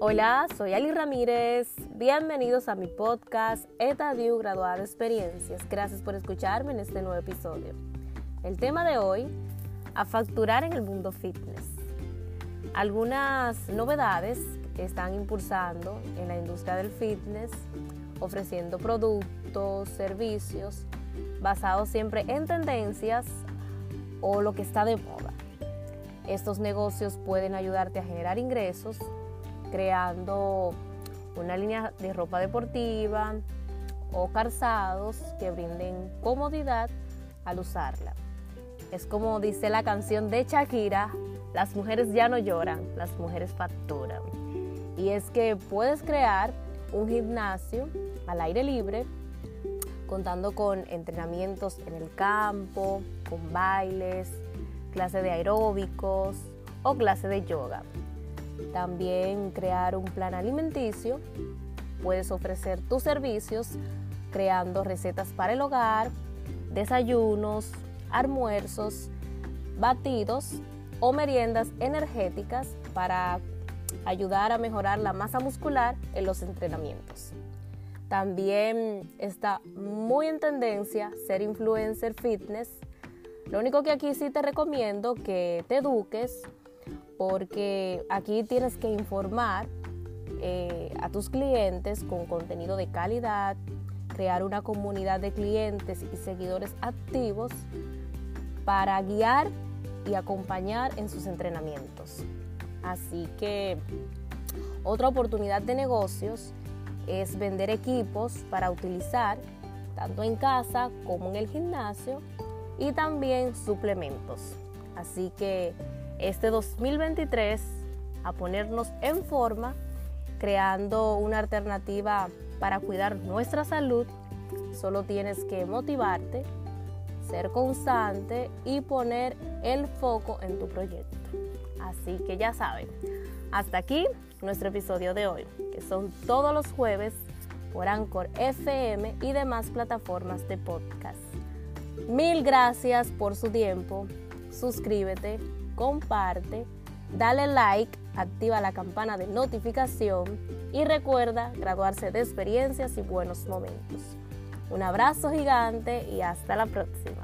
Hola, soy Ali Ramírez. Bienvenidos a mi podcast ETADIU Graduada Experiencias. Gracias por escucharme en este nuevo episodio. El tema de hoy, a facturar en el mundo fitness. Algunas novedades que están impulsando en la industria del fitness, ofreciendo productos, servicios, basados siempre en tendencias o lo que está de moda. Estos negocios pueden ayudarte a generar ingresos creando una línea de ropa deportiva o calzados que brinden comodidad al usarla. Es como dice la canción de Shakira, las mujeres ya no lloran, las mujeres facturan. Y es que puedes crear un gimnasio al aire libre, contando con entrenamientos en el campo, con bailes, clase de aeróbicos o clase de yoga. También crear un plan alimenticio. Puedes ofrecer tus servicios creando recetas para el hogar, desayunos, almuerzos, batidos o meriendas energéticas para ayudar a mejorar la masa muscular en los entrenamientos. También está muy en tendencia ser influencer fitness. Lo único que aquí sí te recomiendo que te eduques porque aquí tienes que informar eh, a tus clientes con contenido de calidad, crear una comunidad de clientes y seguidores activos para guiar y acompañar en sus entrenamientos. Así que otra oportunidad de negocios es vender equipos para utilizar tanto en casa como en el gimnasio y también suplementos. Así que este 2023 a ponernos en forma, creando una alternativa para cuidar nuestra salud. Solo tienes que motivarte, ser constante y poner el foco en tu proyecto. Así que ya saben, hasta aquí nuestro episodio de hoy, que son todos los jueves por Anchor FM y demás plataformas de podcast. Mil gracias por su tiempo. Suscríbete, comparte, dale like, activa la campana de notificación y recuerda graduarse de experiencias y buenos momentos. Un abrazo gigante y hasta la próxima.